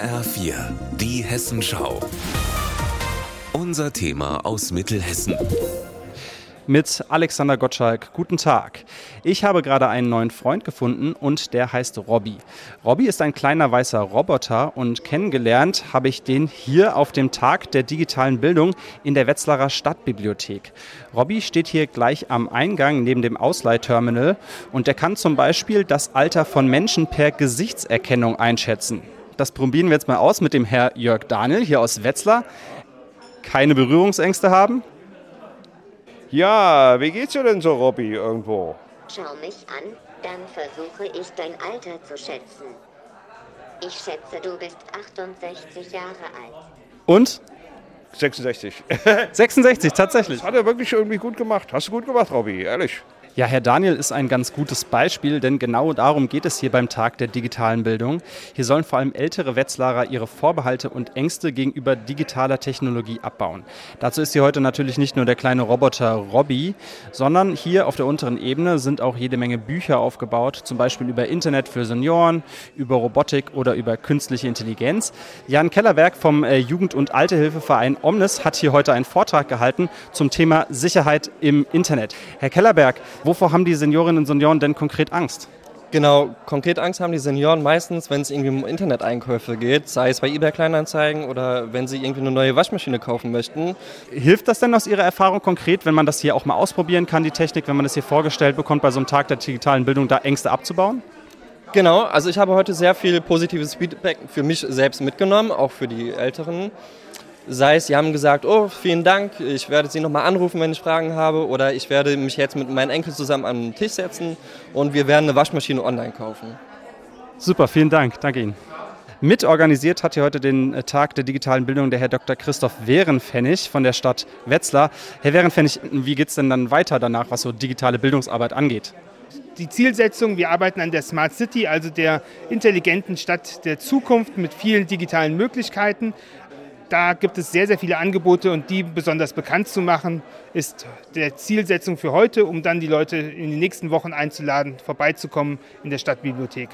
HR4, die Hessenschau. Unser Thema aus Mittelhessen mit Alexander Gottschalk. Guten Tag. Ich habe gerade einen neuen Freund gefunden und der heißt Robby. Robby ist ein kleiner weißer Roboter und kennengelernt habe ich den hier auf dem Tag der digitalen Bildung in der Wetzlarer Stadtbibliothek. Robby steht hier gleich am Eingang neben dem Ausleihterminal und der kann zum Beispiel das Alter von Menschen per Gesichtserkennung einschätzen. Das probieren wir jetzt mal aus mit dem Herr Jörg Daniel hier aus Wetzlar. Keine Berührungsängste haben? Ja, wie geht's dir denn so, Robby, irgendwo? Schau mich an, dann versuche ich dein Alter zu schätzen. Ich schätze, du bist 68 Jahre alt. Und? 66. 66, tatsächlich. Das hat er wirklich irgendwie gut gemacht. Hast du gut gemacht, Robby, ehrlich. Ja, Herr Daniel ist ein ganz gutes Beispiel, denn genau darum geht es hier beim Tag der digitalen Bildung. Hier sollen vor allem ältere Wetzlarer ihre Vorbehalte und Ängste gegenüber digitaler Technologie abbauen. Dazu ist hier heute natürlich nicht nur der kleine Roboter Robby, sondern hier auf der unteren Ebene sind auch jede Menge Bücher aufgebaut, zum Beispiel über Internet für Senioren, über Robotik oder über künstliche Intelligenz. Jan Kellerberg vom äh, Jugend- und Altehilfeverein Omnis hat hier heute einen Vortrag gehalten zum Thema Sicherheit im Internet. Herr Kellerberg, Wovor haben die Seniorinnen und Senioren denn konkret Angst? Genau, konkret Angst haben die Senioren meistens, wenn es irgendwie um Internet-Einkäufe geht, sei es bei eBay Kleinanzeigen oder wenn sie irgendwie eine neue Waschmaschine kaufen möchten. Hilft das denn aus Ihrer Erfahrung konkret, wenn man das hier auch mal ausprobieren kann, die Technik, wenn man das hier vorgestellt bekommt, bei so einem Tag der digitalen Bildung, da Ängste abzubauen? Genau, also ich habe heute sehr viel positives Feedback für mich selbst mitgenommen, auch für die Älteren. Sei es, sie haben gesagt, oh, vielen Dank, ich werde Sie nochmal anrufen, wenn ich Fragen habe, oder ich werde mich jetzt mit meinen Enkeln zusammen an den Tisch setzen und wir werden eine Waschmaschine online kaufen. Super, vielen Dank, danke Ihnen. Mitorganisiert hat hier heute den Tag der digitalen Bildung der Herr Dr. Christoph Wehrenpfennig von der Stadt Wetzlar. Herr Wehrenpfennig, wie geht es denn dann weiter danach, was so digitale Bildungsarbeit angeht? die Zielsetzung, wir arbeiten an der Smart City, also der intelligenten Stadt der Zukunft mit vielen digitalen Möglichkeiten. Da gibt es sehr, sehr viele Angebote und die besonders bekannt zu machen, ist der Zielsetzung für heute, um dann die Leute in den nächsten Wochen einzuladen, vorbeizukommen in der Stadtbibliothek.